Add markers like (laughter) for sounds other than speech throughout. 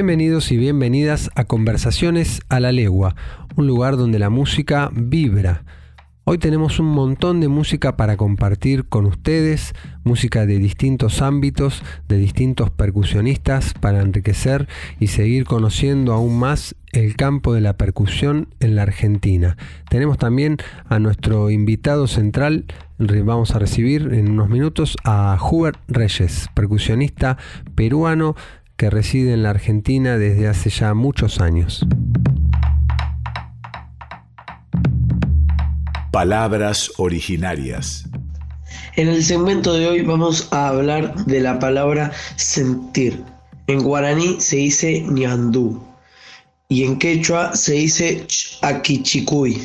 Bienvenidos y bienvenidas a Conversaciones a la Legua, un lugar donde la música vibra. Hoy tenemos un montón de música para compartir con ustedes, música de distintos ámbitos, de distintos percusionistas, para enriquecer y seguir conociendo aún más el campo de la percusión en la Argentina. Tenemos también a nuestro invitado central, vamos a recibir en unos minutos a Hubert Reyes, percusionista peruano que reside en la Argentina desde hace ya muchos años. Palabras originarias. En el segmento de hoy vamos a hablar de la palabra sentir. En guaraní se dice ñandú y en quechua se dice aquichicuy.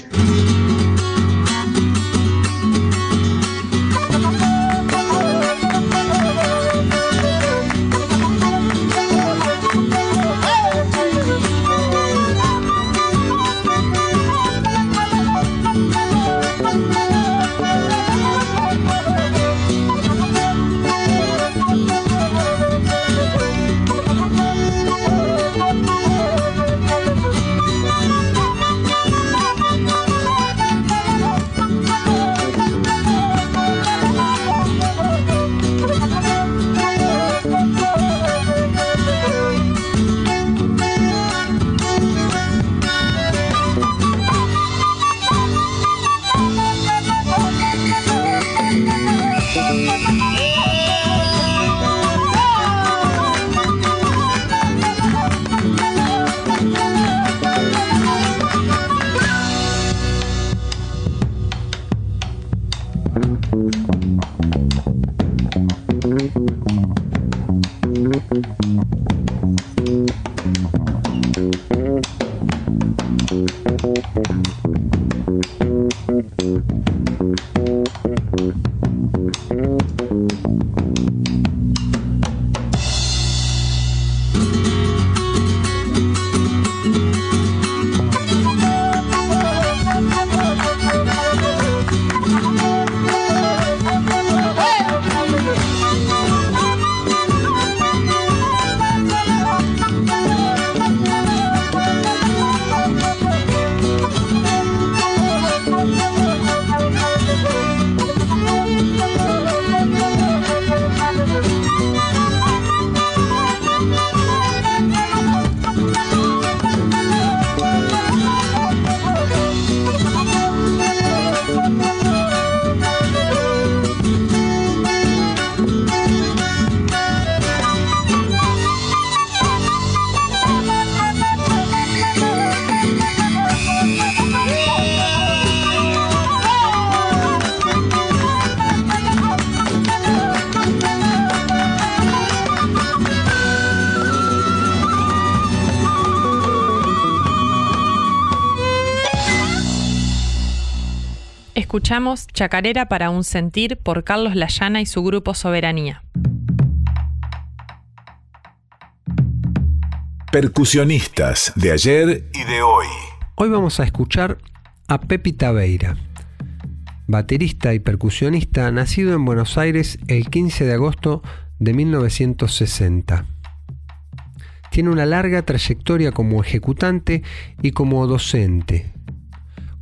Escuchamos Chacarera para un sentir por Carlos Layana y su grupo Soberanía. Percusionistas de ayer y de hoy. Hoy vamos a escuchar a Pepi Tabeira, baterista y percusionista nacido en Buenos Aires el 15 de agosto de 1960. Tiene una larga trayectoria como ejecutante y como docente,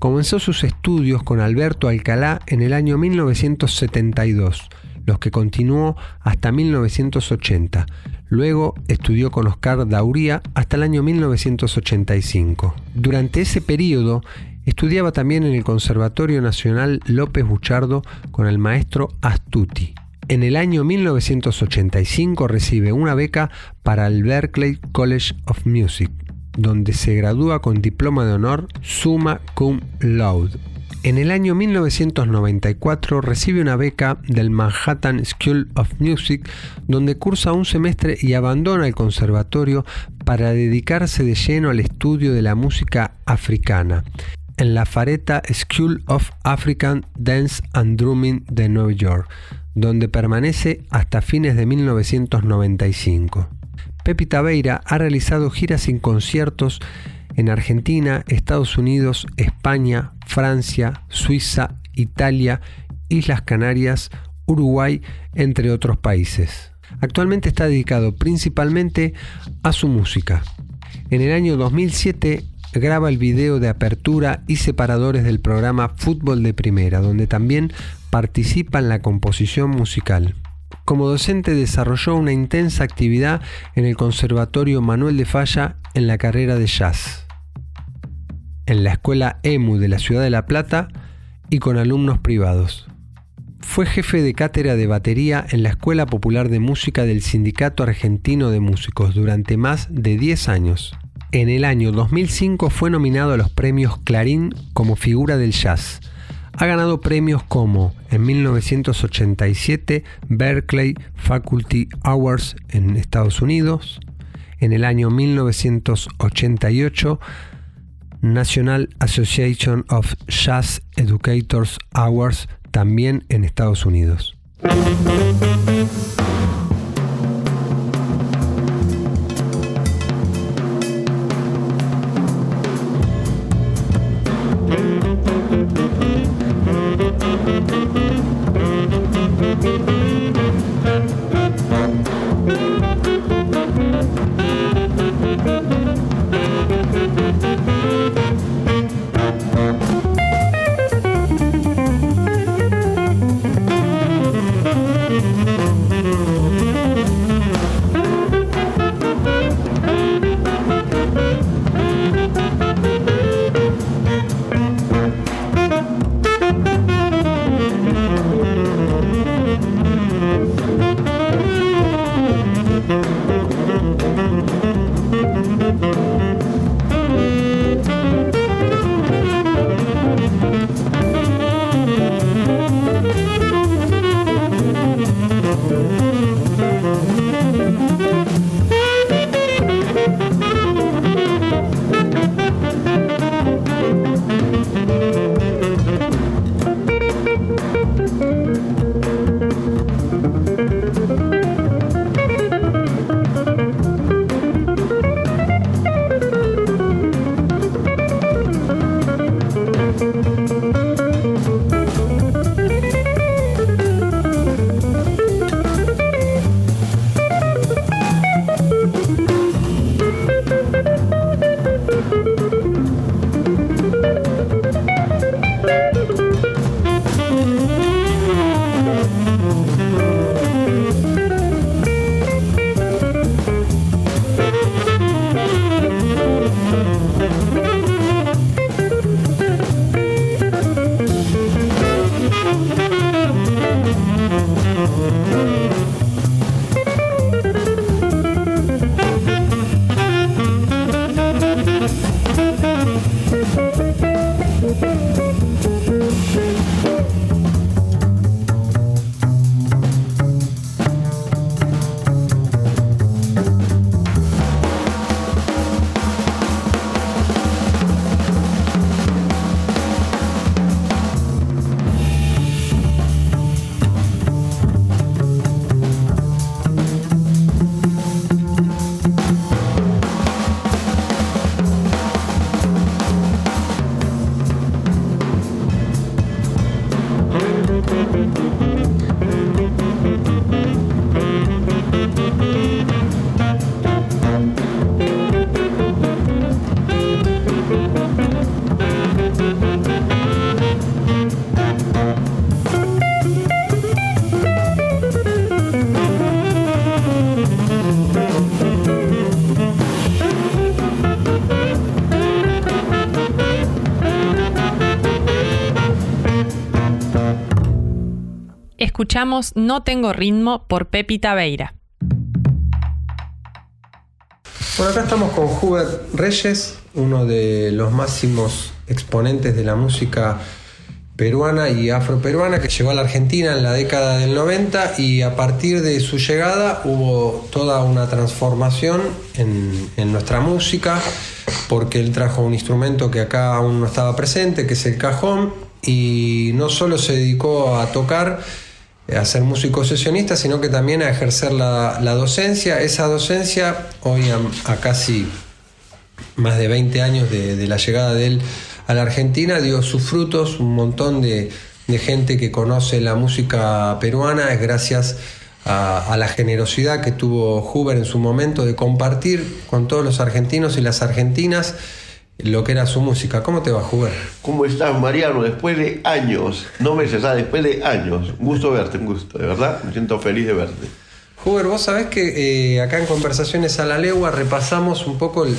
Comenzó sus estudios con Alberto Alcalá en el año 1972. los que continuó hasta 1980. Luego estudió con Oscar Dauría hasta el año 1985. Durante ese periodo estudiaba también en el Conservatorio Nacional López Buchardo con el maestro Astuti. En el año 1985 recibe una beca para el Berklee College of Music, donde se gradúa con diploma de honor summa cum laude. En el año 1994 recibe una beca del Manhattan School of Music, donde cursa un semestre y abandona el conservatorio para dedicarse de lleno al estudio de la música africana en la Fareta School of African Dance and Drumming de Nueva York, donde permanece hasta fines de 1995. Pepi Tabeira ha realizado giras sin conciertos en Argentina, Estados Unidos, España, Francia, Suiza, Italia, Islas Canarias, Uruguay, entre otros países. Actualmente está dedicado principalmente a su música. En el año 2007 graba el video de apertura y separadores del programa Fútbol de Primera, donde también participa en la composición musical. Como docente desarrolló una intensa actividad en el Conservatorio Manuel de Falla en la carrera de jazz, en la Escuela EMU de la Ciudad de La Plata y con alumnos privados. Fue jefe de cátedra de batería en la Escuela Popular de Música del Sindicato Argentino de Músicos durante más de 10 años. En el año 2005 fue nominado a los premios Clarín como figura del jazz. Ha ganado premios como en 1987 Berkeley Faculty Awards en Estados Unidos, en el año 1988 National Association of Jazz Educators Awards también en Estados Unidos. Escuchamos No tengo ritmo por Pepita Veira. Bueno, acá estamos con Hubert Reyes, uno de los máximos exponentes de la música peruana y afroperuana que llegó a la Argentina en la década del 90 y a partir de su llegada hubo toda una transformación en, en, nuestra música porque él trajo un instrumento que acá aún no estaba presente, que es el cajón, y no solo se dedicó a tocar, a ser músico sesionista, sino que también a ejercer la, la docencia. Esa docencia, hoy a, casi más de 20 años de, la llegada de él a la Argentina, dio sus frutos, un montón de, de gente que conoce la música peruana, es gracias a, la generosidad que tuvo Huber en su momento de compartir con todos los argentinos y las argentinas lo que era su música. ¿Cómo te va, Huber? ¿Cómo estás, Mariano? Después de años, no meses, ah, después de años. Un gusto verte, un gusto, de verdad. Me siento feliz de verte. Huber, vos sabés que eh, acá en Conversaciones a la Legua repasamos un poco el,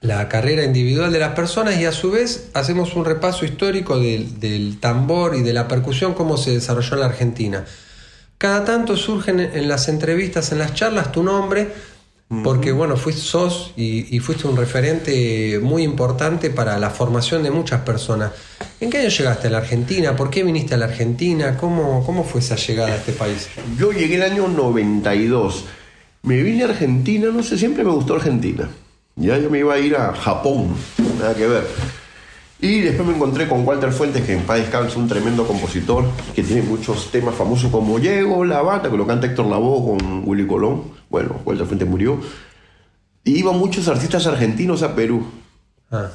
la carrera individual de las personas y a su vez hacemos un repaso histórico del, del tambor y de la percusión, cómo se desarrolló en la Argentina. Cada tanto surgen en las entrevistas, en las charlas, tu nombre porque bueno, fuiste, sos y, y, fuiste un referente muy importante para la formación de muchas personas. ¿En qué año llegaste a la Argentina? ¿Por qué viniste a la Argentina? ¿Cómo, cómo fue esa llegada a este país? Yo llegué el año 92. Me vine a Argentina, no sé, siempre me gustó Argentina. Ya yo me iba a ir a Japón, nada que ver. Y después me encontré con Walter Fuentes, que en paz descanse, un tremendo compositor, que tiene muchos temas famosos como Llego, La Bata, que lo canta Héctor Lavoe con Willy Colón bueno, Walter Fuentes murió, y iban muchos artistas argentinos a Perú. Ah.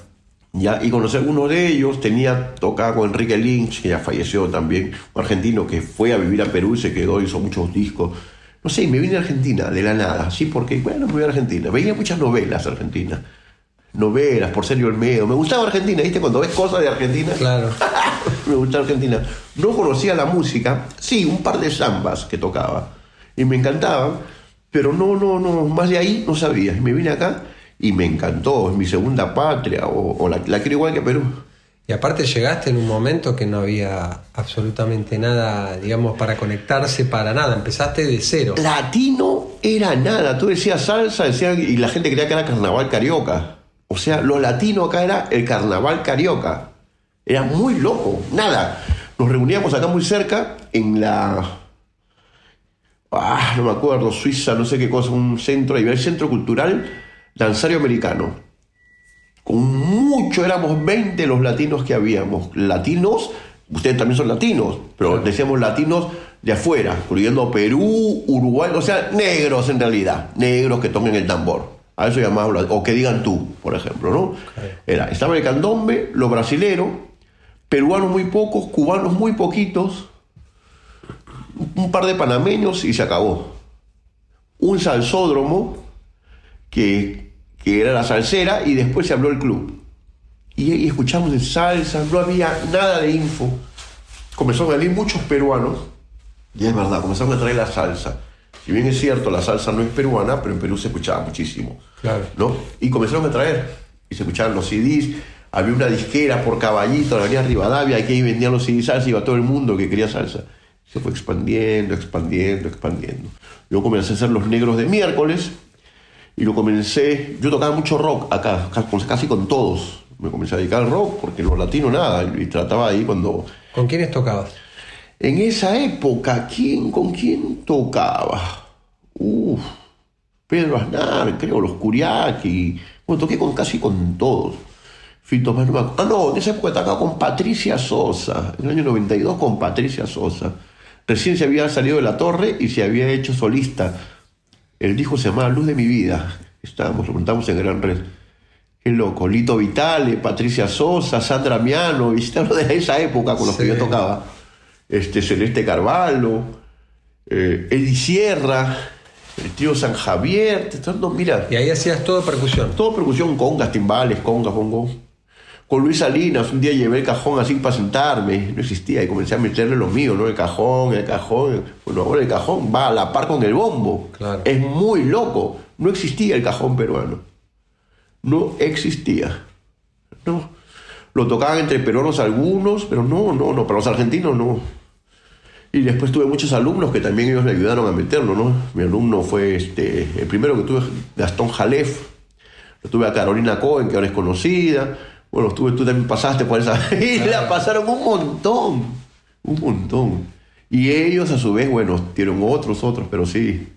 Ya, y conocí a algunos de ellos, tenía tocaba con Enrique Lynch, que ya falleció también, un argentino que fue a vivir a Perú y se quedó, hizo muchos discos. No sé, me vine a Argentina de la nada, sí, porque, bueno, me voy a Argentina. Veía muchas novelas argentinas, novelas por Sergio Olmedo. Me gustaba Argentina, ¿viste? Cuando ves cosas de Argentina. Claro. (laughs) me gustaba Argentina. No conocía la música, sí, un par de zambas que tocaba. Y me encantaban pero no, no, no, más de ahí no sabía. Me vine acá y me encantó, es mi segunda patria, o, o la, la, quiero igual que Perú. Y aparte llegaste en un momento que no había absolutamente nada, digamos, para conectarse, para nada, empezaste de cero. Latino era nada, tú decías salsa, decían, y la gente creía que era carnaval carioca. O sea, lo latino acá era el carnaval carioca. Era muy loco, nada. Nos reuníamos acá muy cerca en la ah, no me acuerdo, Suiza, no sé qué cosa, un centro, el centro cultural danzario americano. Con mucho, éramos 20 los latinos que habíamos. Latinos, ustedes también son latinos, pero decíamos latinos de afuera, incluyendo Perú, Uruguay, o sea, negros en realidad, negros que toquen el tambor. A eso llamamos, o que digan tú, por ejemplo, ¿no? Era, estaba el candombe, los brasileros, peruanos muy pocos, cubanos muy poquitos, un par de panameños y se acabó. Un salsódromo que, que era la salsera y después se habló el club. Y, y, escuchamos de salsa, no había nada de info. Comenzaron a venir muchos peruanos, y es verdad, comenzaron a traer la salsa. Si bien es cierto, la salsa no es peruana, pero en Perú se escuchaba muchísimo. Claro. ¿no? Y comenzaron a traer, y se escuchaban los CDs. Había una disquera por caballito, la avenida Rivadavia, aquí vendían los CDs salsa, iba todo el mundo que quería salsa se fue expandiendo, expandiendo, expandiendo. Yo comencé a hacer los negros de miércoles y lo comencé, yo tocaba mucho rock acá, casi con todos. Me comencé a dedicar al rock porque los latinos nada, y trataba ahí cuando... ¿Con quiénes tocabas? En esa época, ¿quién, ¿con quién tocaba? Uf, Pedro Aznar, creo, los Curiaki. Bueno, toqué con casi con todos. Fito Manuel. Ah, no, en esa época tocaba con Patricia Sosa, en el año 92 con Patricia Sosa. Recién se había salido de la torre y se había hecho solista. El disco se llamaba Luz de mi vida. Estábamos, lo montamos en Gran Red. Qué loco. Lito Vitale, Patricia Sosa, Sandra Miano, visitaron (laughs) de esa época con los sí. que yo tocaba. Este, Celeste Carvalho, eh, Eddie Sierra, el tío San Javier. Todo, mira. Y ahí hacías todo percusión. Todo percusión, congas, timbales, congas, pongo con Luis Salinas, un día llevé el cajón así para sentarme, no existía, y comencé a meterle lo mío, ¿no? El cajón, el cajón. Bueno, ahora el cajón va a la par con el bombo. Claro. Es muy loco. No existía el cajón peruano. No existía. No. Lo tocaban entre peruanos algunos, pero no, no, no, para los argentinos no. Y después tuve muchos alumnos que también ellos me ayudaron a meterlo, ¿no? Mi alumno fue este, el primero que tuve, Gastón Jalef, lo tuve a Carolina Cohen, que ahora es conocida. Bueno, tuve, tú también pasaste por esa. (laughs) y la pasaron un montón, un montón. Y ellos a su vez, bueno, tienen otros, otros, pero sí.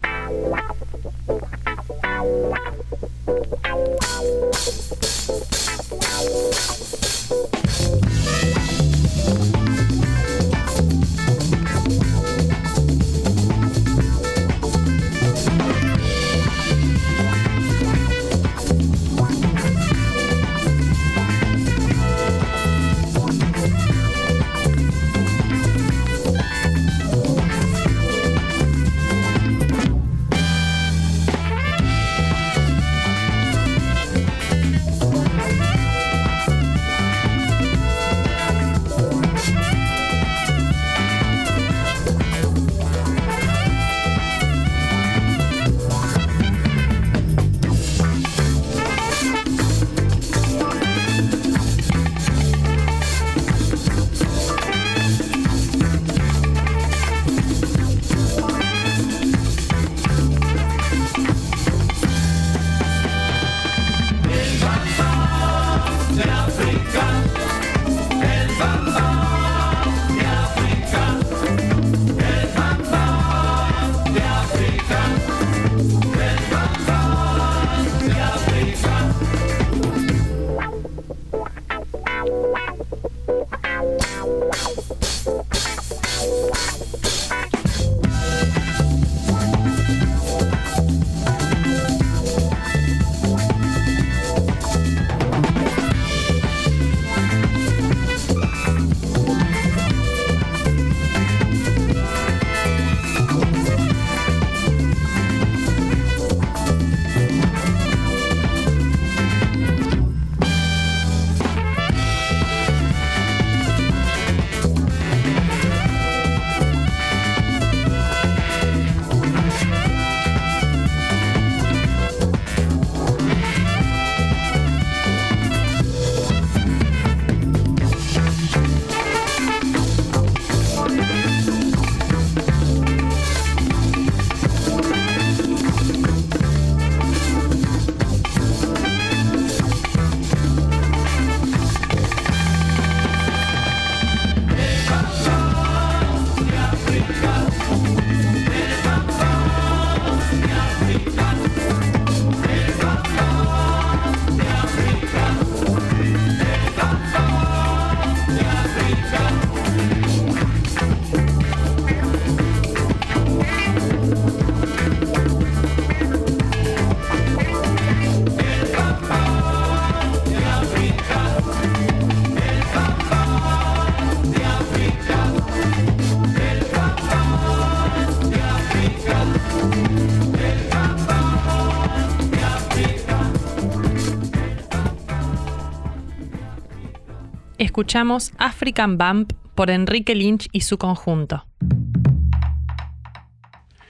Escuchamos African Bump por Enrique Lynch y su conjunto.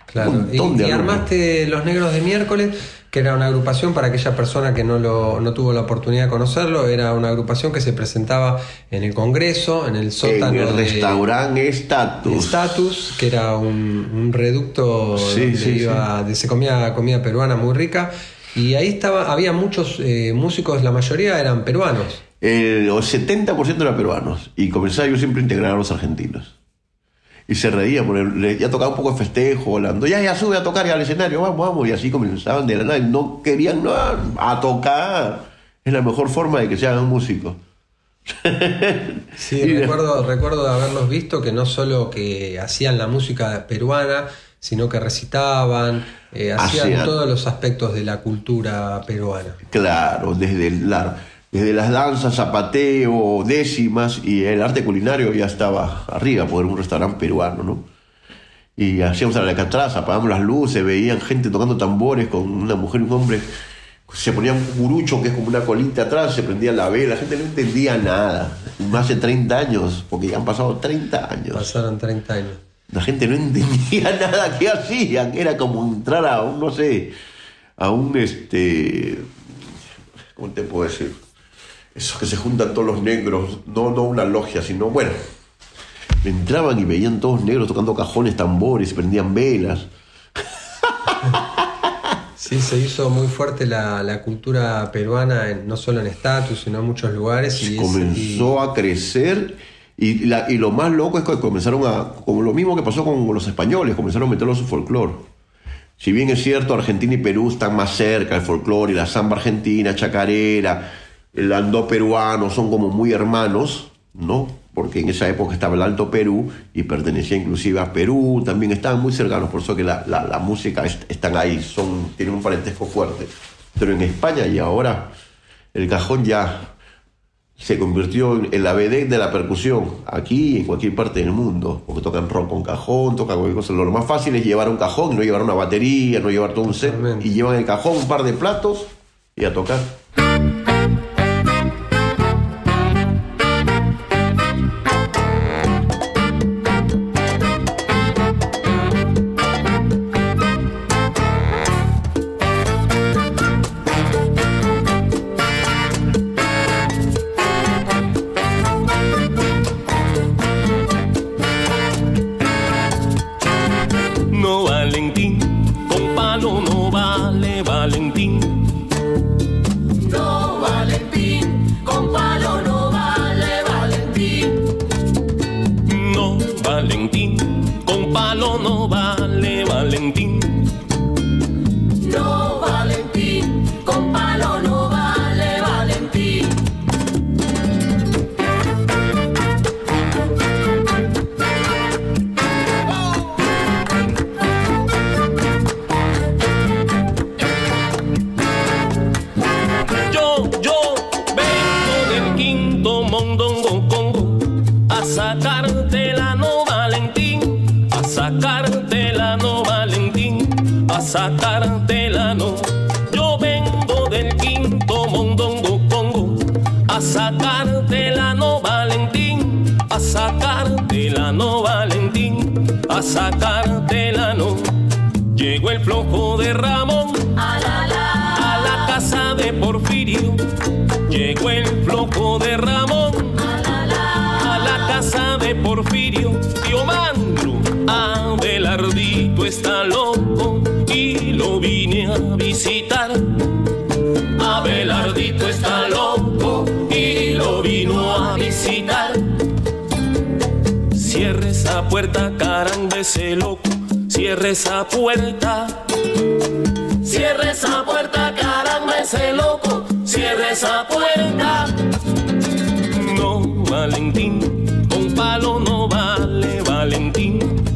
Claro, y, armaste Los Negros de Miércoles, que era una agrupación para aquella persona que no, lo, no tuvo la oportunidad de conocerlo, era una agrupación que se presentaba en el Congreso, en el sótano. En el restaurante Status. Status, que era un, reducto donde se comía comida peruana muy rica. Y ahí estaba, había muchos eh, músicos, la mayoría eran peruanos el 70% eran peruanos. Y comenzaba yo siempre a integrar a los argentinos. Y se reían, ya tocaba un poco de festejo, hablando, ya, ya sube a tocar ya al escenario, vamos, vamos. Y así comenzaban de la nada. no querían nada, a tocar. Es la mejor forma de que se hagan músicos. (laughs) sí, recuerdo, recuerdo de haberlos visto que no solo que hacían la música peruana, sino que recitaban, eh, hacían, todos los aspectos de la cultura peruana. Claro, desde el, desde las danzas, zapateo, décimas y el arte culinario ya estaba arriba, por un restaurante peruano, ¿no? Y hacíamos a la atrás, apagamos las luces, veían gente tocando tambores con una mujer y un hombre. Se ponía un curucho que es como una colita atrás, se prendía la vela, la gente no entendía nada. Hace 30 años, porque ya han pasado 30 años. Pasaron 30 años. La gente no entendía (laughs) nada que hacían, era como entrar a un, no sé, a un, este, ¿cómo te puedo decir? Esos que se juntan todos los negros, no, no una logia, sino, bueno, Entraban y veían todos negros tocando cajones, tambores, prendían velas. (laughs) Sí, se hizo muy fuerte la, la cultura peruana, en- no solo en estatus, sino en muchos lugares. Y es- comenzó a crecer y, la- y lo más loco es que comenzaron a, como lo mismo que pasó con los españoles, comenzaron a meterlo en su folclore. Si bien es cierto, Argentina y Perú están más cerca, el folclore y la samba argentina, chacarera, el andó peruano son como muy hermanos, ¿no? Porque en esa época estaba el Alto Perú y pertenecía inclusive a Perú, también estaban muy cercanos, por eso que la, la- la música es- están ahí, son, tienen un parentesco fuerte. Pero en España y ahora el cajón ya se convirtió en, en la vedette de la percusión, aquí y en cualquier parte del mundo, porque tocan rock con cajón, tocan cualquier cosa. Lo más fácil es llevar un cajón, no llevar una batería, no llevar todo un set, y llevan el cajón, un par de platos y a tocar. Puerta, caramba, ese loco. Cierre esa puerta. Cierre esa puerta, caramba, ese loco. Cierre esa puerta. No, Valentín, con palo no vale Valentín.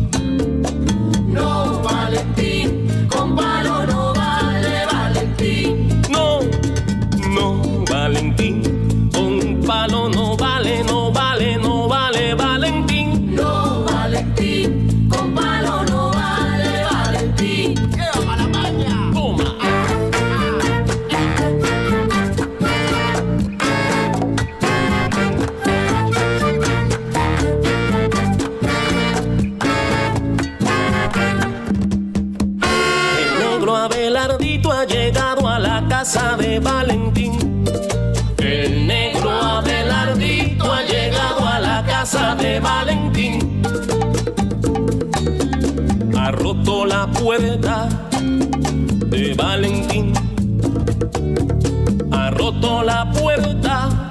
La puerta de Valentín. Ha roto la puerta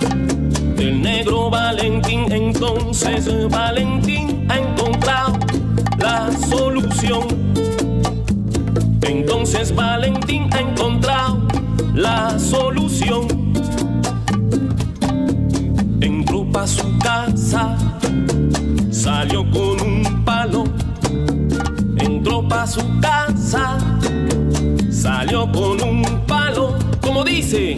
del negro Valentín. Entonces Valentín ha encontrado la solución. Entonces Valentín ha encontrado la solución. Entró pa' su casa, salió con un pa' su casa, salió con un palo. Como dice,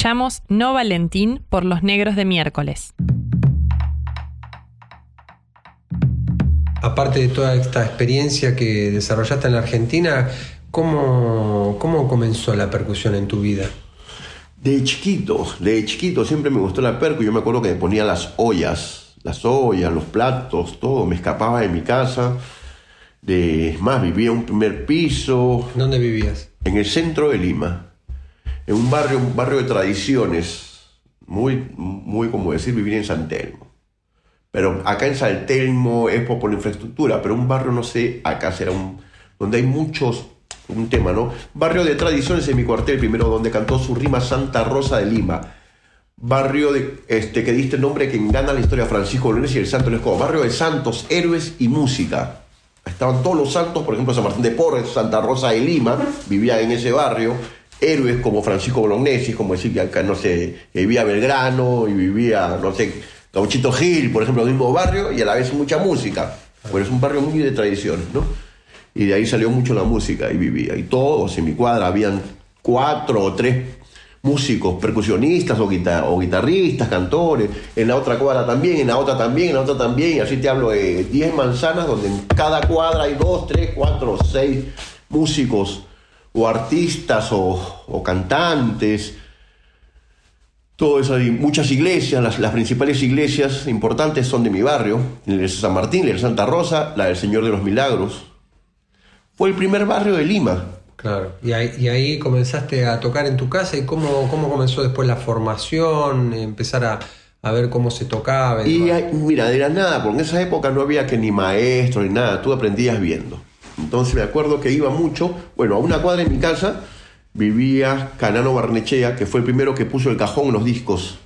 Escuchamos No Valentín por los Negros de Miércoles. Aparte de toda esta experiencia que desarrollaste en la Argentina, ¿cómo, cómo comenzó la percusión en tu vida? De chiquito, de chiquito siempre me gustó la percu. Yo me acuerdo que me ponía las ollas, las ollas, los platos, todo. Me escapaba de mi casa. De, es más, vivía en un primer piso, ¿Dónde vivías? en el centro de Lima, en un barrio, un barrio de tradiciones, muy, muy como decir vivir en San Telmo. Pero acá en San Telmo es por, por la infraestructura, pero un barrio, no sé, acá será un, donde hay muchos, un tema, ¿no? Barrio de tradiciones en mi cuartel primero, donde cantó su rima Santa Rosa de Lima. Barrio de, este, que diste el nombre que gana la historia Francisco Bolognesi y el Santo Escobar. Barrio de santos, héroes y música. Estaban todos los santos, por ejemplo, San Martín de Porres, Santa Rosa de Lima, vivía en ese barrio. Héroes como Francisco Bolognesi, como decir que acá, no sé, que vivía Belgrano y vivía, no sé, Gauchito Gil, por ejemplo, el mismo barrio y a la vez mucha música. Bueno, es un barrio muy de tradición, ¿no? Y de ahí salió mucho la música y vivía. Y todos en mi cuadra habían cuatro o tres músicos, percusionistas o, guita- o guitarristas, cantores. En la otra cuadra también, en la otra también, en la otra también. Y así te hablo de 10 manzanas donde en cada cuadra hay dos, tres, cuatro, seis músicos o artistas o, o cantantes. Todo eso, hay muchas iglesias, las, las principales iglesias importantes son de mi barrio, la de San Martín, la de Santa Rosa, la del Señor de los Milagros. Fue el primer barrio de Lima. Claro. Y ahí, y ahí comenzaste a tocar en tu casa y cómo, cómo comenzó después la formación, empezar a, a ver cómo se tocaba. Y hay- mira, de la nada, porque en esa época no había que ni maestro ni nada, tú aprendías viendo. Entonces me acuerdo que iba mucho, bueno, a una cuadra en mi casa vivía Canano Barnechea, que fue el primero que puso el cajón en los discos,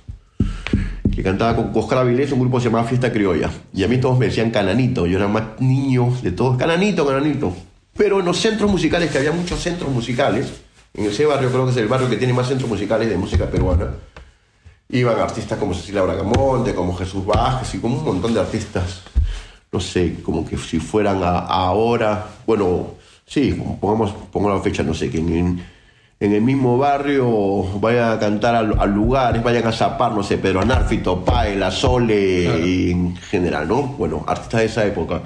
que cantaba con Oscar Avilés, un grupo que se llamaba Fiesta Criolla. Y a mí todos me decían Cananito, yo era más niño de todos, Cananito, Cananito. Pero en los centros musicales, que había muchos centros musicales, en ese barrio creo que es el barrio que tiene más centros musicales de música peruana, iban artistas como Cecilia Bragamonte, como Jesús Vázquez y como un montón de artistas, no sé, como que si fueran a, a ahora, bueno, sí, pongamos, pongamos la fecha, no sé, que en, en el mismo barrio vayan a cantar a, a lugares, vayan a zapar, no sé, Pedro Anárfito, Pae, La Sole, Claro. y en general, ¿no? Bueno, artistas de esa época.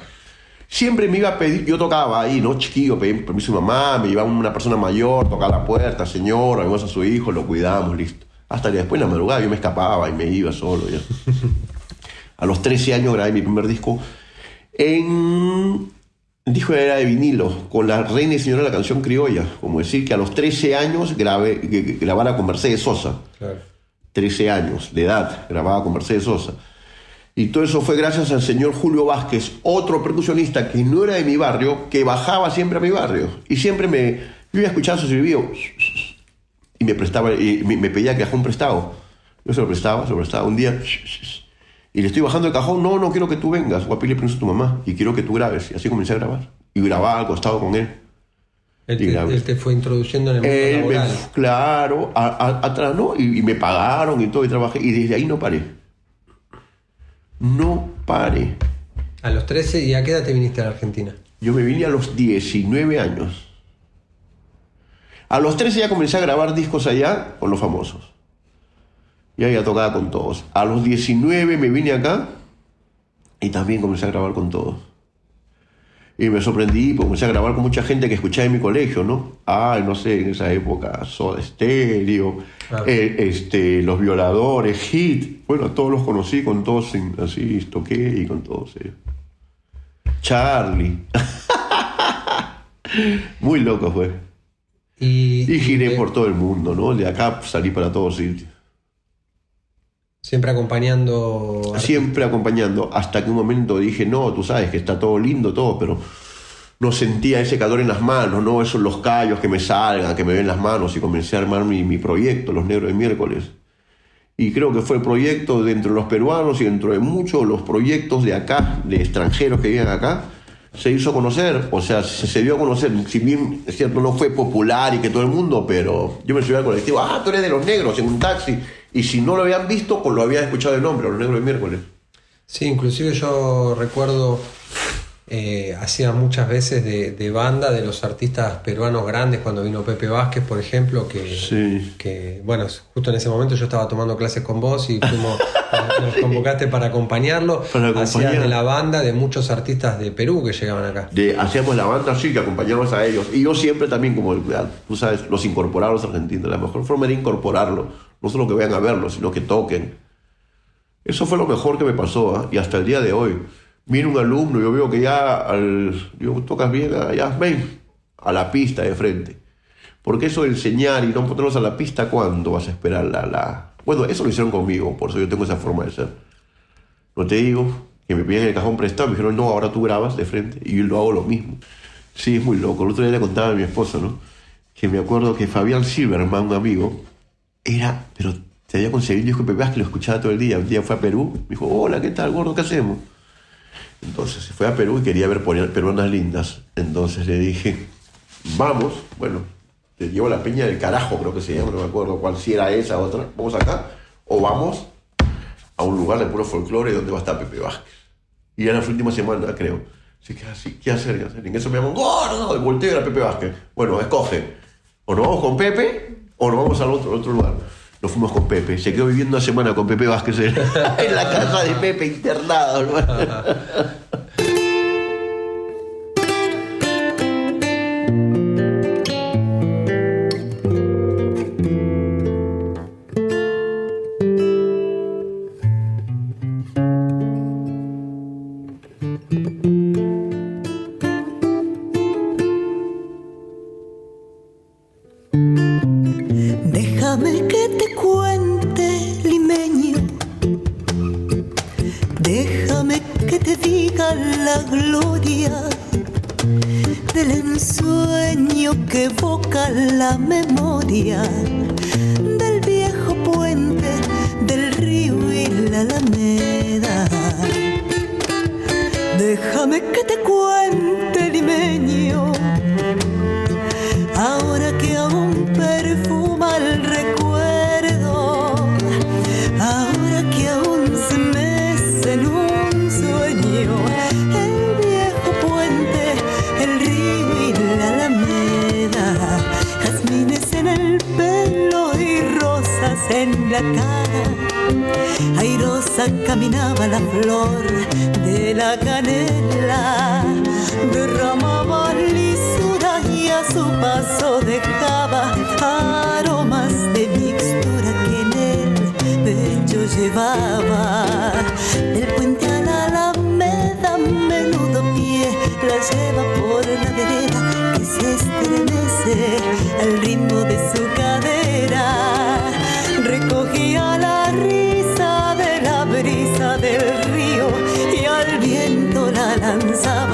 Siempre me iba a pedir, yo tocaba ahí, ¿no? Chiquillo, pedí permiso a mi mamá, me llevaba una persona mayor, tocaba la puerta, señor, vamos a su hijo, lo cuidamos, listo. Hasta que después en la madrugada yo me escapaba y me iba solo. ya. (laughs) A los 13 años grabé mi primer disco en... Disco era de vinilo, con la reina y señora de la canción criolla. Como decir que a los 13 años grabé, que- que grabara con Mercedes Sosa. Claro. 13 años de edad, grababa con Mercedes Sosa. Y todo eso fue gracias al señor Julio Vázquez, otro percusionista que no era de mi barrio, que bajaba siempre a mi barrio. Y siempre me. Yo iba a escuchar su silbido y me prestaba, y me, me pedía cajón prestado. Yo se lo prestaba, se lo prestaba un día. Y le estoy bajando el cajón, no, no quiero que tú vengas, voy a pedirle permiso a tu mamá y quiero que tú grabes. Y así comencé a grabar. Y grababa al costado con él. Él, te, Digamos. él te fue introduciendo en el mundo Él me- laboral. claro, a- a- atrás, ¿no? Y, y me pagaron y todo, y trabajé. Y desde ahí no paré. No paré. A los 13, ¿y a qué edad te viniste a la Argentina? Yo me vine a los 19 años. A los 13 ya comencé a grabar discos allá con los famosos. Ya ya tocaba con todos. A los 19 me vine acá y también comencé a grabar con todos. Y me sorprendí, porque comencé a grabar con mucha gente que escuchaba en mi colegio, ¿no? Ah, no sé, en esa época, Soda Stereo, Claro. eh, este, Los Violadores, Hit. Bueno, todos los conocí, con todos así toqué y con todos ellos. Charlie. (laughs) Muy loco fue. Y, Y giré eh, por todo el mundo, ¿no? De acá salí para todos sitios. Siempre acompañando. Siempre acompañando, hasta que un momento dije, no, tú sabes que está todo lindo, todo, pero no sentía ese calor en las manos, no esos los callos que me salgan, que me ven las manos, y comencé a armar mi, mi proyecto, Los Negros de Miércoles. Y creo que fue el proyecto dentro de los peruanos y dentro de muchos los proyectos de acá, de extranjeros que viven acá, se hizo conocer, o sea, se, se dio a conocer, si bien es cierto no fue popular y que todo el mundo, pero yo me subí al colectivo, ah, tú eres de los negros en un taxi, y si no lo habían visto, pues lo habían escuchado el nombre, los negros de miércoles. Sí, inclusive yo recuerdo eh, hacía muchas veces de, de banda de los artistas peruanos grandes, cuando vino Pepe Vázquez, por ejemplo, que, Sí. que, bueno, justo en ese momento yo estaba tomando clases con vos y fuimos, (laughs) nos convocaste para acompañarlo. Para Hacías acompañar. de la banda de muchos artistas de Perú que llegaban acá. De- hacíamos la banda así, que acompañábamos a ellos. Y yo siempre también, como tú sabes, los incorporar a los argentinos. La mejor forma era incorporarlo. No solo que vayan a verlo, sino que toquen. Eso fue lo mejor que me pasó. ¿ah? Y hasta el día de hoy. Viene un alumno, yo veo que ya al, digo, tocas bien, ah, ya ven a la pista de frente. Porque eso de enseñar y no ponerlos a la pista, ¿cuándo vas a esperar la, la... Bueno, eso lo hicieron conmigo, por eso yo tengo esa forma de ser. No te digo que me piden el cajón prestado, me dijeron, no, ahora tú grabas de frente y yo lo hago lo mismo. Sí, es muy loco. El otro día le contaba a mi esposa, ¿no? Que me acuerdo que Fabián Silverman, un amigo, era, pero te había conseguido, dijo Pepe Vázquez, que lo escuchaba todo el día. Un día fue a Perú, me dijo, hola, ¿qué tal, gordo? ¿Qué hacemos? Entonces se fue a Perú y quería ver peruanas lindas. Entonces le dije, vamos, bueno, te llevo a la peña del carajo, creo que se llama, no me acuerdo cuál, si era esa otra, vamos acá, o vamos a un lugar de puro folclore donde va a estar Pepe Vázquez. Y era la última semana, creo. Así que así, ¿qué hacer? ¿Qué hacer? En eso me llaman, gordo, y volteo era Pepe Vázquez. Bueno, escoge, o nos vamos con Pepe, o nos vamos al otro, al otro lugar. Nos fuimos con Pepe. Se quedó viviendo una semana con Pepe Vázquez en, (laughs) la casa de Pepe internado. hermano. (laughs) Déjame que te cuente, limeño. Déjame que te diga la gloria del ensueño que evoca la memoria del viejo puente del río y la alameda. Déjame que la cara. Airosa caminaba la flor de la canela, derramaba lisura y a su paso dejaba aromas de mixtura que en el pecho llevaba. Del puente a la alameda, menudo pie la lleva por la vereda que se estremece al ritmo de su la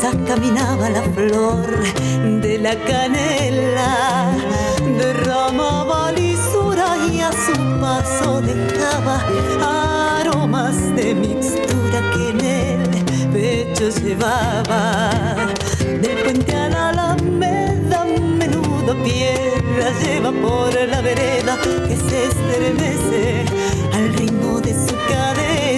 Caminaba la flor de la canela, derramaba lisura y a su paso dejaba aromas de mixtura que en el pecho llevaba. Del puente a la alameda, menudo pie la lleva por la vereda que se estremece al ritmo de su cadera.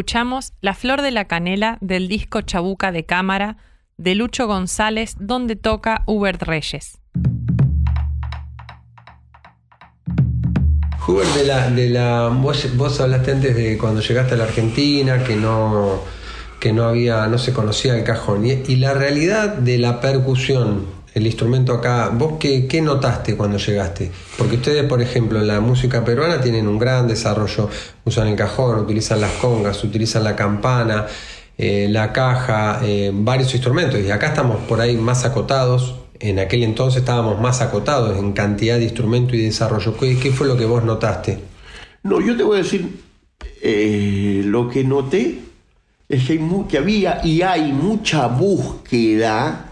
Escuchamos La Flor de la Canela del disco Chabuca de Cámara de Lucho González, donde toca Hubert Reyes. Hubert, de la, de vos, hablaste antes de cuando llegaste a la Argentina, que no, que no había, no se conocía el cajón. Y la realidad de la percusión, el instrumento acá, ¿vos qué, notaste cuando llegaste? Porque ustedes, por ejemplo, en la música peruana tienen un gran desarrollo, usan el cajón, utilizan las congas, utilizan la campana, eh, la caja, eh, varios instrumentos. Y acá estamos por ahí más acotados. En aquel entonces estábamos más acotados en cantidad de instrumentos y desarrollo. ¿Qué, fue lo que vos notaste? No, yo te voy a decir, eh, lo que noté es que, hay que había y hay mucha búsqueda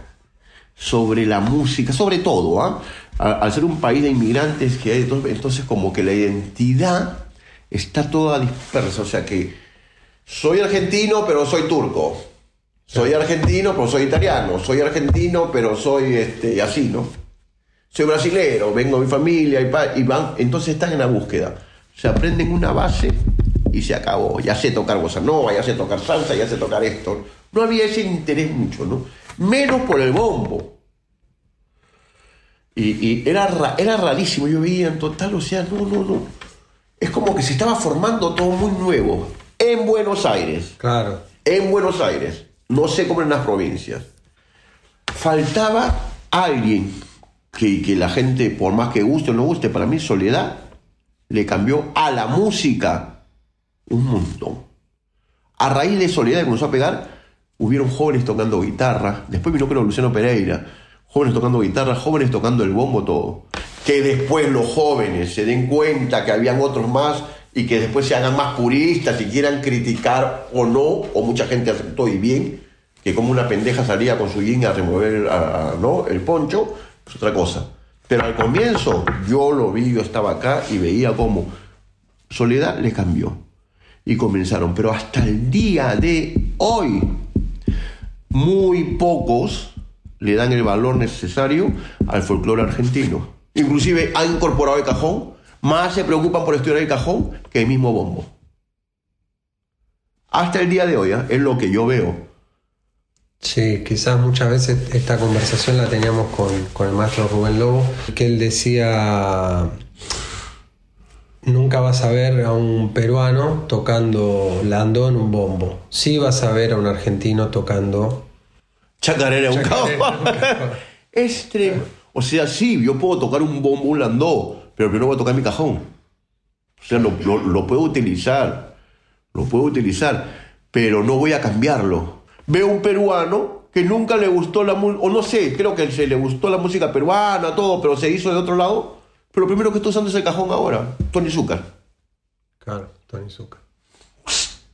sobre la música, sobre todo, ¿ah? Al ser un país de inmigrantes, que hay, entonces, como que la identidad está toda dispersa, o sea que soy argentino pero soy turco, soy argentino pero soy italiano, soy argentino pero soy este, así, ¿no? soy brasilero, vengo de mi familia y, y van, entonces están en la búsqueda. Se aprenden una base y se acabó. Ya sé tocar bossa nova, ya sé tocar salsa, ya sé tocar esto. No había ese interés mucho, ¿no? Menos por el bombo. Y, y era, ra- era rarísimo, yo veía en total, o sea, no, no, no. Es como que se estaba formando todo muy nuevo. En Buenos Aires Claro. en Buenos Aires, no sé cómo en las provincias, faltaba alguien que, que la gente, por más que guste o no guste, para mí Soledad le cambió a la música un montón. A raíz de Soledad que comenzó a pegar, hubieron jóvenes tocando guitarra, después vino creo Luciano Pereira, jóvenes tocando guitarra, jóvenes tocando el bombo, todo. Que después los jóvenes se den cuenta que habían otros más y que después se hagan más puristas y quieran criticar o no, o mucha gente aceptó y bien, que como una pendeja salía con su jean a remover a- ¿no? el poncho, es otra cosa. Pero al comienzo yo lo vi, yo estaba acá y veía cómo Soledad le cambió. Y comenzaron, pero hasta el día de hoy, muy pocos le dan el valor necesario al folclore argentino. Inclusive han incorporado el cajón, más se preocupan por estudiar el cajón que el mismo bombo. Hasta el día de hoy, ¿ah? es lo que yo veo. Sí, quizás muchas veces esta conversación la teníamos con, con el maestro Rubén Lobo, que él decía, nunca vas a ver a un peruano tocando landón un bombo, sí vas a ver a un argentino tocando... Chacarera, un cajón. un cajón. (laughs) Es trem- O sea, sí, yo puedo tocar un bombo, un landó, pero primero voy a tocar mi cajón. O sea, lo, lo- lo puedo utilizar, lo puedo utilizar, pero no voy a cambiarlo. Veo un peruano que nunca le gustó la música, o no sé, creo que se le gustó la música peruana, todo, pero se hizo de otro lado. Pero lo primero que está usando es el cajón ahora, Tony Zucker. Claro, Tony Zucca.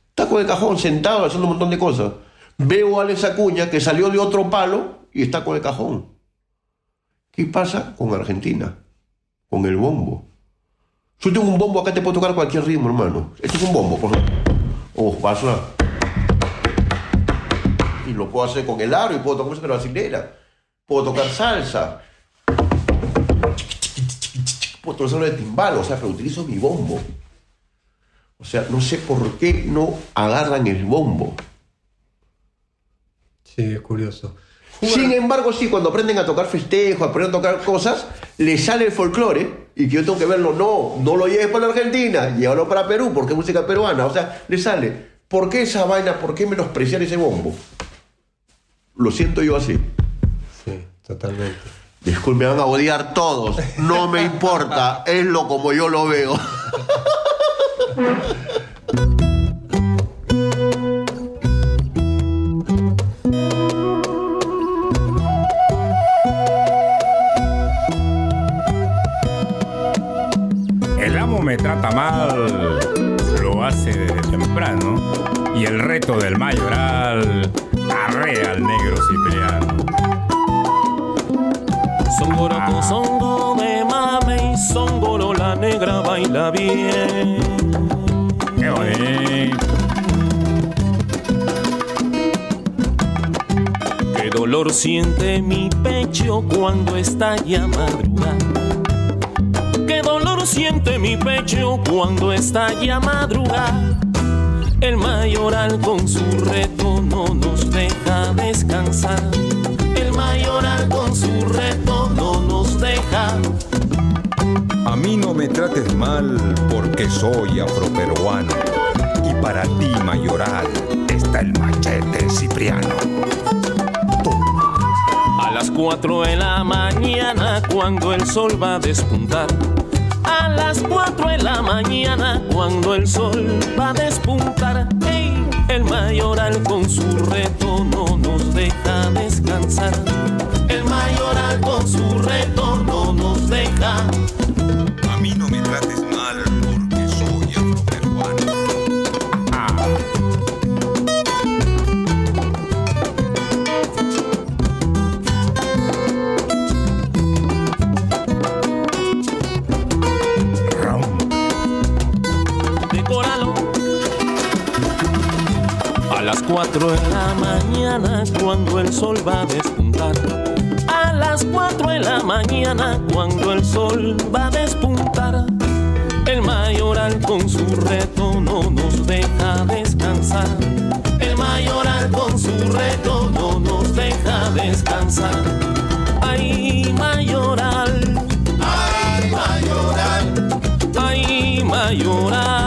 Está con el cajón sentado haciendo un montón de cosas. Veo a Alex Acuña que salió de otro palo y está con el cajón. ¿Qué pasa con Argentina? Con el bombo. Si yo tengo un bombo acá te puedo tocar cualquier ritmo, hermano. Esto es un bombo, por ejemplo. Oh, pasa. Y lo puedo hacer con el aro y puedo tocar música brasileña. Puedo tocar salsa. Puedo tocar solo de timbal, o sea, pero utilizo mi bombo. O sea, no sé por qué no agarran el bombo. Sí, es curioso. Sin embargo, sí, cuando aprenden a tocar festejos, aprenden a tocar cosas, les sale el folclore y que yo tengo que verlo. No, no lo lleves para la Argentina, llévalo para Perú, porque es música peruana. O sea, les sale. ¿Por qué esa vaina? ¿Por qué menospreciar ese bombo? Lo siento yo así. Sí, totalmente. Disculpe, me van a odiar todos. No me importa, es lo como yo lo veo. El amo me trata mal, lo hace desde temprano, y el reto del mayoral arrea al negro Cipriano. Songoro songo de mame y songoro la negra baila bien. ¡Qué bonito! Qué dolor siente mi pecho cuando está ya madrugada. Qué dolor siente mi pecho cuando está ya madrugada. El mayoral con su reto no nos deja descansar. Mayoral con su reto no nos deja. A mí no me trates mal porque soy afroperuano. Y para ti, mayoral, está el machete cipriano. A las 4 de la mañana cuando el sol va a despuntar. A las 4 de la mañana cuando el sol va a despuntar. El mayoral con su reto no nos deja descansar. El mayoral con su reto no nos deja. A mí no me trates mal 4 de la mañana cuando el sol va a despuntar. A las 4 de la mañana cuando el sol va a despuntar. El mayoral con su reto no nos deja descansar. El mayoral con su reto no nos deja descansar. Ay, mayoral. Ay, mayoral. Ay, mayoral.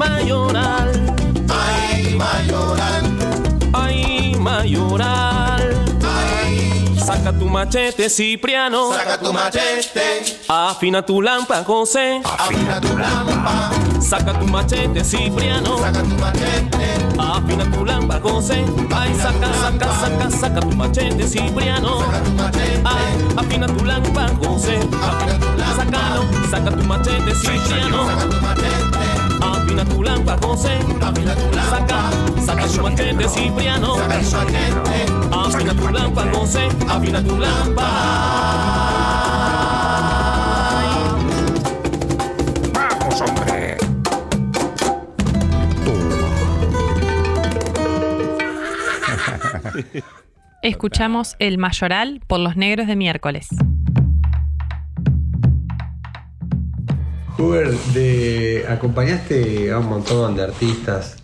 Ay, mayoral. Ay, mayoral. Ay, mayoral. Saca tu machete, Cipriano. Saca tu machete. Afina tu lámpara, José. Afina tu lámpara. Saca tu machete, Cipriano. Saca tu machete. Afina tu lámpara, José. Ay, saca, saca, saca, saca tu machete, Cipriano. Saca tu machete. Ay, afina tu lámpara, José. Afina tu lámpara. Sácalo, saca tu machete, Cipriano. Saca tu machete. Afina tu lámpara, José. Afina tu lámpara. Saca, saca tu machete, Cipriano. Saca tu machete. Afina tu lámpara, José. Afina tu lámpara. Vamos, hombre. (laughs) Escuchamos El Mayoral por los Negros de Miércoles. Huber, de, acompañaste a un montón de artistas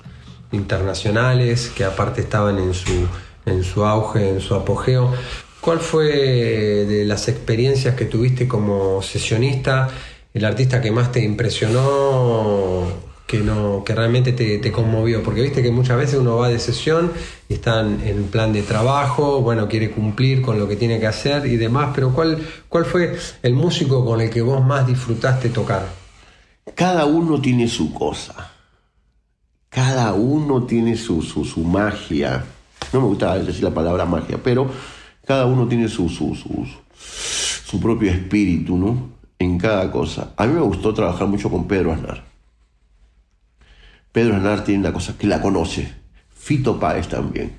internacionales que aparte estaban en su, en su auge, en su apogeo. ¿Cuál fue de las experiencias que tuviste como sesionista el artista que más te impresionó, que, no, que realmente te, te conmovió? Porque viste que muchas veces uno va de sesión y está en plan de trabajo, bueno, quiere cumplir con lo que tiene que hacer y demás, pero ¿cuál, ¿cuál fue el músico con el que vos más disfrutaste tocar? Cada uno tiene su cosa. Cada uno tiene su, su, magia. No me gusta decir la palabra magia, pero cada uno tiene su, su, su, propio espíritu, ¿no? En cada cosa. A mí me gustó trabajar mucho con Pedro Aznar. Pedro Aznar tiene una cosa que la conoce. Fito Páez también.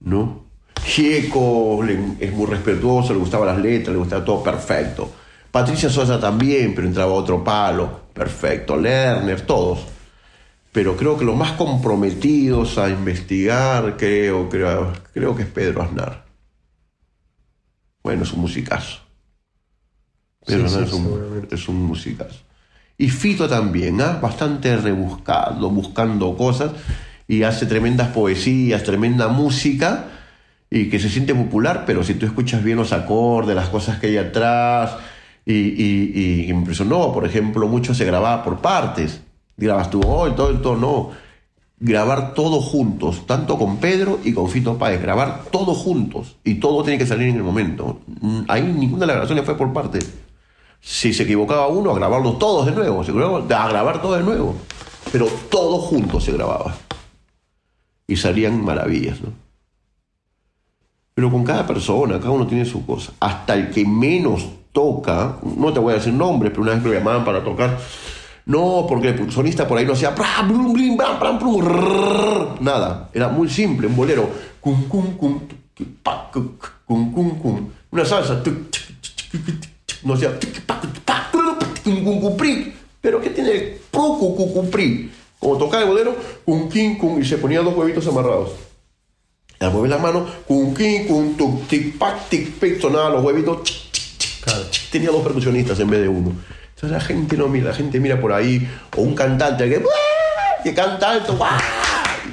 ¿No? Gieco es muy respetuoso, le gustaban las letras, le gustaba todo perfecto. Patricia Sosa también, pero entraba otro palo. Perfecto. Lerner, todos. Pero creo que los más comprometidos a investigar, creo, creo, creo que es Pedro Aznar. Bueno, es un musicazo. Pedro Sí, Aznar sí, es, un, seguramente. es un musicazo. Y Fito también, ¿ah? bastante rebuscado, buscando cosas y hace tremendas poesías, tremenda música y que se siente popular, pero si tú escuchas bien los acordes, las cosas que hay atrás, y, impresionó, por ejemplo, mucho se grababa por partes. Grabas tú, oh, y todo, y todo, no. Grabar todo juntos, tanto con Pedro y con Fito Páez, grabar todo juntos y todo tiene que salir en el momento. Mm, Ahí ninguna de las grabaciones fue por partes. Si se equivocaba uno, a grabarlos todos de nuevo. Se a grabar todo de nuevo. Pero todos juntos se grababa. Y salían maravillas, ¿no? Pero con cada persona, cada uno tiene su cosa. Hasta el que menos toca, no te voy a decir nombres, pero una vez me llamaban para tocar. No, porque el sonista por ahí no hacía. Nada. Era muy simple, un bolero. Una salsa. No hacía. Pero ¿qué tiene el? Como tocaba el bolero, cum, quin, cum, y se ponía dos huevitos amarrados. Las manos, cum, quin, cum, tuc, tic, pac, tic, pic, sonaban los huevitos. Tenía dos percusionistas en vez de uno. Entonces la gente no mira, la gente mira por ahí, o un cantante que, que canta alto,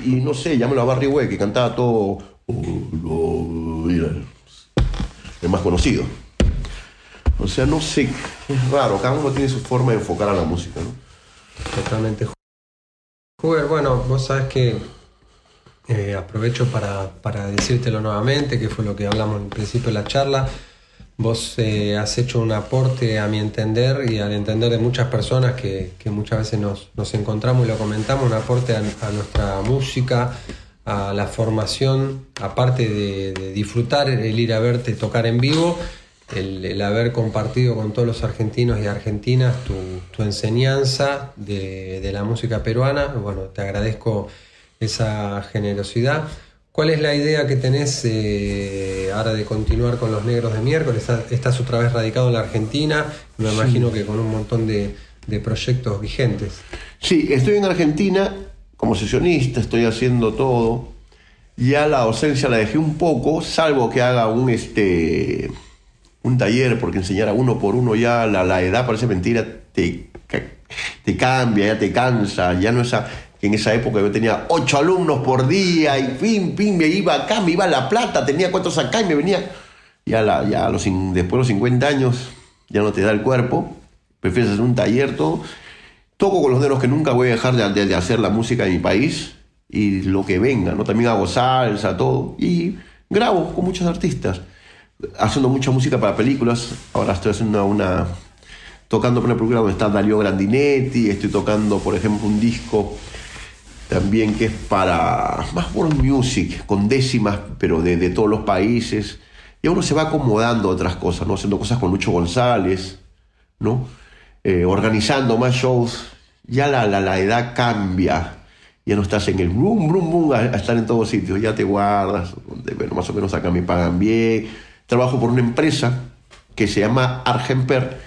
y no sé, llámelo a Barry White, que cantaba todo, "Oh, no", y era el más conocido. O sea, no sé, es raro, cada uno tiene su forma de enfocar a la música, ¿no? Totalmente. Huber, bueno, vos sabes que eh, aprovecho para, para decírtelo nuevamente, que fue lo que hablamos al principio de la charla. Vos eh, has hecho un aporte a mi entender y al entender de muchas personas que, que muchas veces nos, nos encontramos y lo comentamos, un aporte a, nuestra música, a la formación, aparte de, de disfrutar el ir a verte tocar en vivo, el, el haber compartido con todos los argentinos y argentinas tu, tu enseñanza de, de la música peruana. Bueno, te agradezco esa generosidad. ¿Cuál es la idea que tenés eh, ahora de continuar con los negros de miércoles? Estás, estás otra vez radicado en la Argentina, me imagino que con un montón de, de proyectos vigentes. Sí, estoy en Argentina como sesionista, estoy haciendo todo. Ya la docencia la dejé un poco, salvo que haga un este un taller, porque enseñar a uno por uno ya la, la edad parece mentira, te, te cambia, ya te cansa, ya no que en esa época yo tenía ocho alumnos por día y pim, pim, me iba acá, me iba a La Plata, tenía cuatro acá y me venía. Ya, la, ya los, después de los 50 años ya no te da el cuerpo, prefieres hacer un taller, todo. Toco con los dedos que nunca voy a dejar de, hacer la música de mi país y lo que venga, ¿no? También hago salsa, todo. Y grabo con muchos artistas, haciendo mucha música para películas. Ahora estoy haciendo una, tocando para una película donde está Darío Grandinetti, estoy tocando, por ejemplo, un disco también que es para más world music, con décimas, pero de, todos los países. Y uno se va acomodando a otras cosas, ¿no? Haciendo cosas con Lucho González, ¿no? Eh, organizando más shows. Ya la, la, edad cambia. Ya no estás en el boom, boom, boom, a, estar en todos sitios. Ya te guardas, bueno, más o menos acá me pagan bien. Trabajo por una empresa que se llama Argemper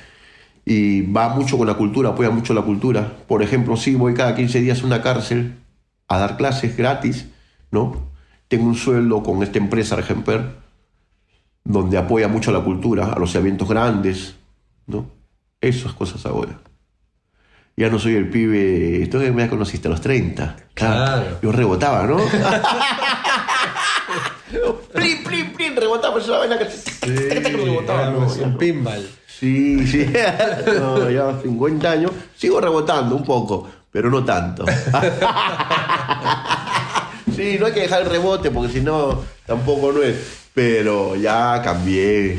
y va mucho con la cultura, apoya mucho la cultura. Por ejemplo, sí, voy cada 15 días a una cárcel a dar clases gratis, ¿no? Tengo un sueldo con esta empresa Argemper, donde apoya mucho a la cultura, a los eventos grandes, ¿no? Esas cosas ahora. Ya no soy el pibe, tú me conociste a los 30. Claro. Yo rebotaba, ¿no? (laughs) plin, plin, plin, rebotaba, esa vaina que rebotaba. no, es un pinball. Sí, sí. (laughs) No, ya 50 años. Sigo rebotando un poco, pero no tanto. (laughs) Sí, no hay que dejar el rebote porque si no, tampoco no es. Pero ya cambié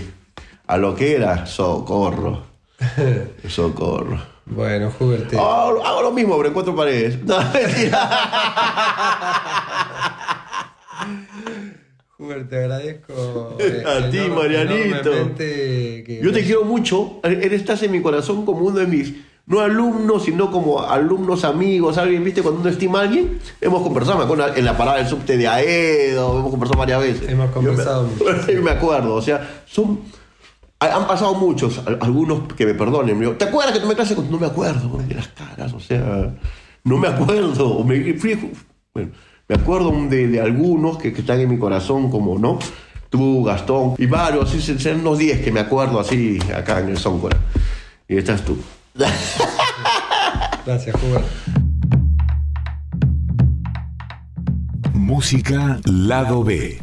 a lo que era. Socorro. (laughs) Socorro. Bueno, Hubert, te- Hago, lo mismo, pero en cuatro paredes. No. (laughs) Hubert, te agradezco. eh, A ti, Marianito. que- Yo te quiero mucho. Eres estás en mi corazón como uno de mis, no alumnos, sino como alumnos amigos. Alguien, ¿viste? Cuando uno estima a alguien, hemos conversado. Me acuerdo en la parada del subte de Aedo, hemos conversado varias veces. Hemos conversado Yo me, mucho, (laughs) me acuerdo. O sea, son. ha- Han pasado muchos, al- algunos que me perdonen. Me digo, ¿Te acuerdas que tomé clase con.? No me acuerdo, de las caras, o sea, no me acuerdo. Me, fui- bueno, me acuerdo de, de algunos que, que están en mi corazón, como, ¿no? Tú, Gastón, y varios, serán unos 10 que me acuerdo así acá en el Zóncora. Y estás tú. (laughs) Gracias, Hubert. Música Lado B.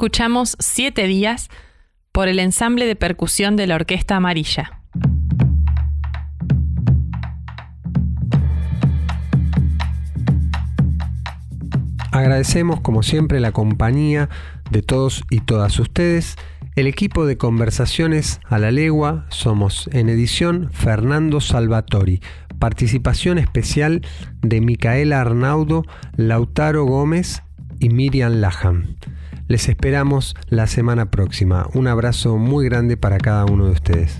escuchamos Siete días por el ensamble de percusión de la Orquesta Amarilla. Agradecemos como siempre la compañía de todos y todas ustedes. El equipo de conversaciones a la legua somos en edición Fernando Salvatori. Participación especial de Micaela Arnaudo, Lautaro Gómez y Miriam Lajan. Les esperamos la semana próxima. Un abrazo muy grande para cada uno de ustedes.